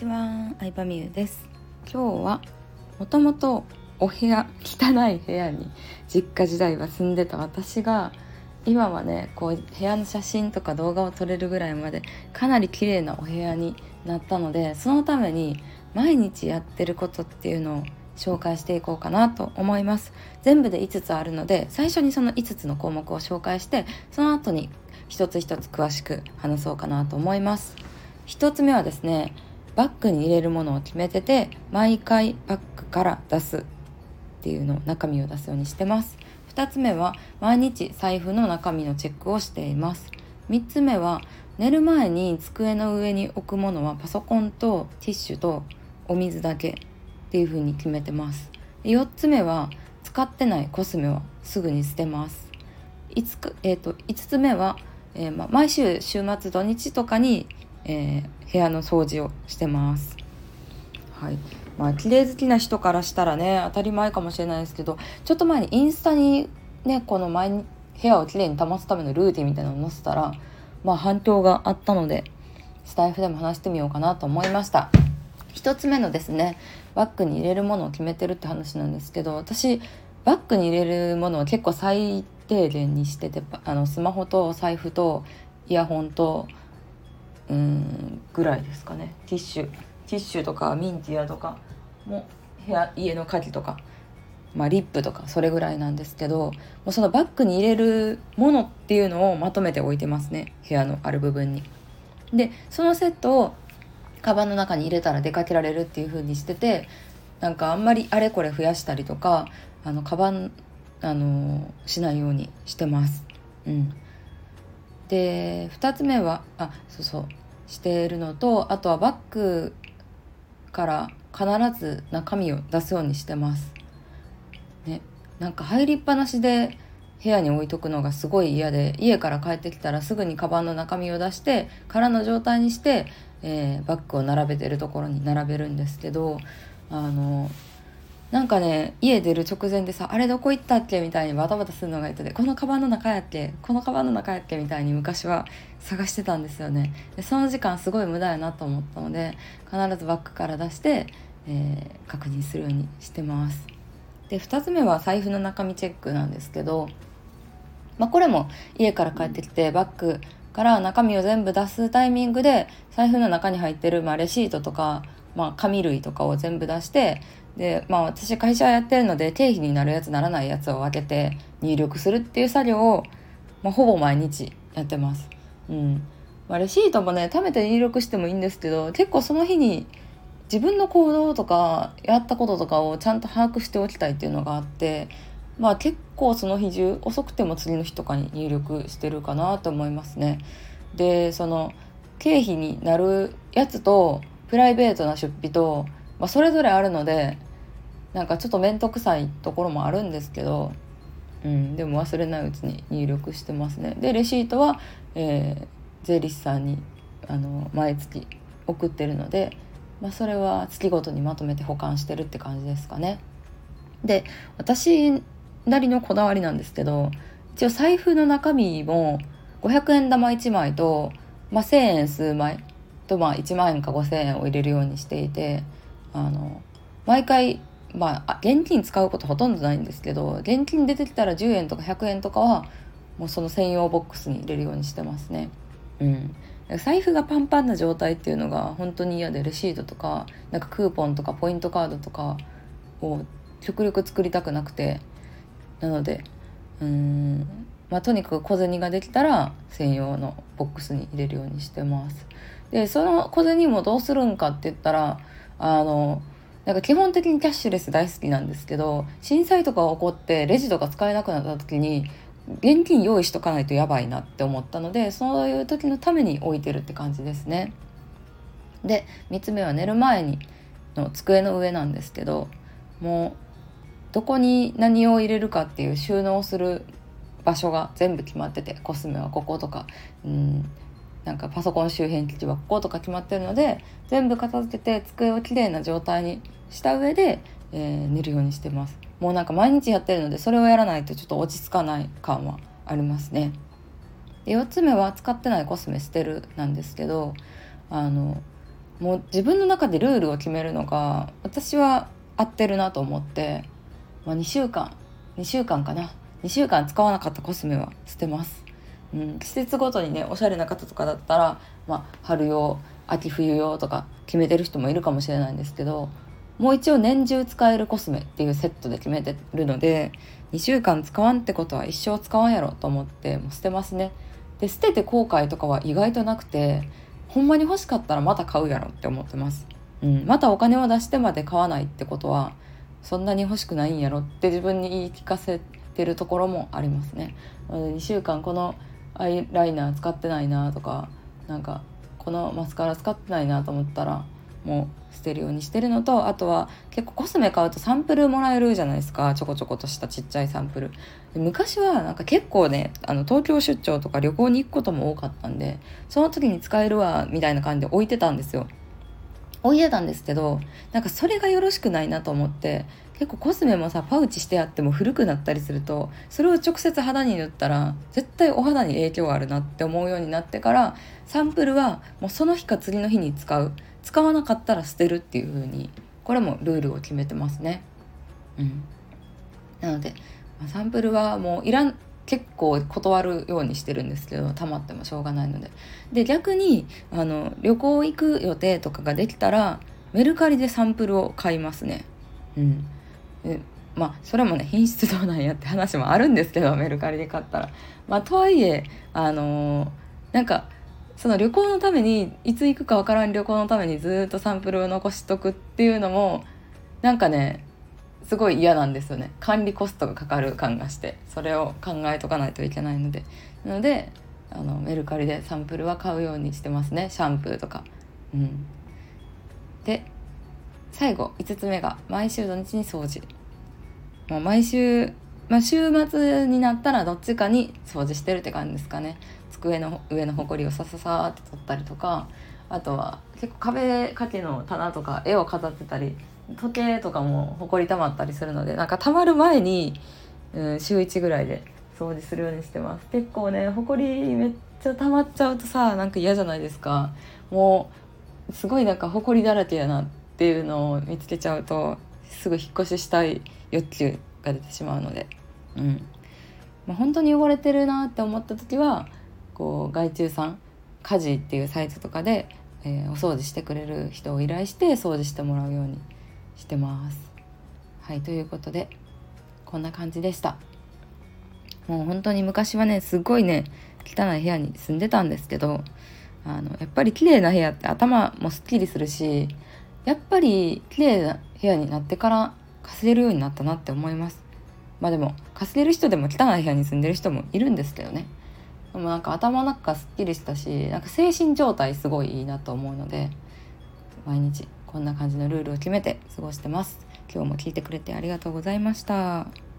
ちは、相葉美優です。今日はもともとお部屋汚い部屋に実家時代は住んでた私が今はねこう部屋の写真とか動画を撮れるぐらいまでかなり綺麗なお部屋になったのでそのために毎日やってることっていうのを紹介していこうかなと思います。全部で5つあるので最初にその5つの項目を紹介してその後に一つ一つ詳しく話そうかなと思います。1つ目はですねバッグに入れるものを決めてて毎回バッグから出すっていうのを中身を出すようにしてます。2つ目は毎日財布の中身のチェックをしています。3つ目は寝る前に机の上に置くものはパソコンとティッシュとお水だけっていう風に決めてます。4つ目は使ってないコスメはすぐに捨てます。5, か、えーと、5つ目は、えー、ま、毎週週末土日とかに、えー、部屋の掃除をしてます。はい。まあ綺麗好きな人からしたらね当たり前かもしれないですけどちょっと前にインスタにねこの前に部屋をきれいに保つためのルーティンみたいなのを載せたらまあ反響があったのでスタイフでも話してみようかなと思いました。1つ目のですねバッグに入れるものを決めてるって話なんですけど私バッグに入れるものは結構最低限にしててあのスマホと財布とイヤホンとうんぐらいですかね。ティッシュ。ティッシュとかミンティアとかも部屋家の鍵とか、まあ、リップとかそれぐらいなんですけどもうそのバッグに入れるものっていうのをまとめて置いてますね。部屋のある部分に。でそのセットをカバンの中に入れたら出かけられるっていう風にしててなんかあんまりあれこれ増やしたりとかあのカバンあのしないようにしてます。うん、で2つ目はあそうそうしているのとあとはバッグから必ず中身を出すようにしてます。ね、なんか入りっぱなしで部屋に置いとくのがすごい嫌で家から帰ってきたらすぐにカバンの中身を出して空の状態にしてえー、バッグを並べてるところに並べるんですけどあのなんかね家出る直前でさあれどこ行ったっけみたいにバタバタするのがいてて。このカバンの中やっけ？このカバンの中やっけみたいに昔は探してたんですよね。でその時間すごい無駄やなと思ったので必ずバッグから出して、えー、確認するようにしてます。で2つ目は財布の中身チェックなんですけどまあ、これも家から帰ってきてバッグから中身を全部出すタイミングで財布の中に入ってる、まあ、レシートとか、まあ、紙類とかを全部出してで、まあ、私会社やってるので経費になるやつならないやつを分けて入力するっていう作業を、まあ、ほぼ毎日やってます。うんまあ、レシートもね貯めて入力してもいいんですけど結構その日に自分の行動とかやったこととかをちゃんと把握しておきたいっていうのがあってまあ結構その日中遅くても次の日とかに入力してるかなと思いますね。でその経費になるやつとプライベートな出費と、まあ、それぞれあるのでなんかちょっと面倒くさいところもあるんですけど、うん、でも忘れないうちに入力してますね。でレシートは、えー、税理士さんにあの毎月送ってるので、まあ、それは月ごとにまとめて保管してるって感じですかね。で私なりのこだわりなんですけど一応財布の中身も500円玉1枚と、まあ、1,000円数枚と、まあ、1万円か5,000円を入れるようにしていてあの毎回まあ現金使うことほとんどないんですけど現金出てきたら10円とか100円とかはもうその専用ボックスに入れるようにしてますね。うん、財布がパンパンな状態っていうのが本当に嫌でレシートとかなんかクーポンとかポイントカードとかを極力作りたくなくてなのでうん。まあとにかく小銭ができたら専用のボックスに入れるようにしてます。でその小銭もどうするんかって言ったらあのなんか基本的にキャッシュレス大好きなんですけど震災とか起こってレジとか使えなくなった時に現金用意しとかないとやばいなって思ったのでそういう時のために置いてるって感じですね。で3つ目は寝る前にの机の上なんですけどもうどこに何を入れるかっていう収納する場所が全部決まっててコスメはこことかうんなんかパソコン周辺機器はこことか決まってるので全部片付けて机をきれいな状態にした上で、えー、寝るようにしてます。もうなんか毎日やってるのでそれをやらないとちょっと落ち着かない感はありますね。で4つ目は使ってないコスメ捨てるなんですけどあのもう自分の中でルールを決めるのが私は合ってるなと思って、まあ、2週間2週間かな。2週間使わなかったコスメは捨てます、うん、季節ごとにねおしゃれな方とかだったら、まあ、春用秋冬用とか決めてる人もいるかもしれないんですけどもう一応年中使えるコスメっていうセットで決めてるので2週間使わんってことは一生使わんやろと思ってもう捨てますね。で捨てて後悔とかは意外となくてほんまに欲しかったらまた買うやろって思ってます、うん、またお金を出してまで買わないってことはそんなに欲しくないんやろって自分に言い聞かせてるところもありますね。2週間このアイライナー使ってないなとかなんかこのマスカラ使ってないなと思ったらもう捨てるようにしてるのとあとは結構コスメ買うとサンプルもらえるじゃないですか。ちょこちょことしたちっちゃいサンプル。昔はなんか結構ねあの東京出張とか旅行に行くことも多かったんでその時に使えるわみたいな感じで置いてたんですよ。置いてたんですけどなんかそれがよろしくないなと思って結構コスメもさパウチしてあっても古くなったりするとそれを直接肌に塗ったら絶対お肌に影響があるなって思うようになってからサンプルはもうその日か次の日に使う使わなかったら捨てるっていう風にこれもルールを決めてますね。うん、なので、サンプルはもういらん結構断るようにしてるんですけど溜まってもしょうがないので。で逆にあの旅行行く予定とかができたらメルカリでサンプルを買いますね。うん。まあそれもね品質どうなんやって話もあるんですけどメルカリで買ったら。まあとはいえあのー、なんかその旅行のためにいつ行くかわからん旅行のためにずっとサンプルを残しとくっていうのもなんかねすごい嫌なんですよね。管理コストがかかる感がしてそれを考えとかないといけないので。なのであのメルカリでサンプルは買うようにしてますね。シャンプーとか。うん。で最後5つ目が毎週土日に掃除。もう毎週まあ、週末になったらどっちかに掃除してるって感じですかね。机の上のほこりをさささって取ったりとか。あとは結構壁掛けの棚とか絵を飾ってたり時計とかもほこり溜まったりするのでなんか溜まる前に、うん、週1ぐらいで掃除するようにしてます。結構ねほこりめっちゃ溜まっちゃうとさなんか嫌じゃないですか。もうすごいなんかほこりだらけやなっていうのを見つけちゃうとすぐ引っ越ししたい欲求が出てしまうので。うん。まあ、本当に汚れてるなって思った時はこう外注さん家事っていうサイトとかで、えー、お掃除してくれる人を依頼して掃除してもらうようにしてます。はいということでこんな感じでした。もう本当に昔はねすごいね汚い部屋に住んでたんですけどあのやっぱり綺麗な部屋って頭もすっきりするしやっぱり綺麗な部屋になってから稼げるようになったなって思いますまあでも稼げる人でも汚い部屋に住んでる人もいるんですけどねでもなんか頭の中すっきりしたしなんか精神状態すごいいいなと思うので毎日こんな感じのルールを決めて過ごしてます今日も聞いてくれてありがとうございました。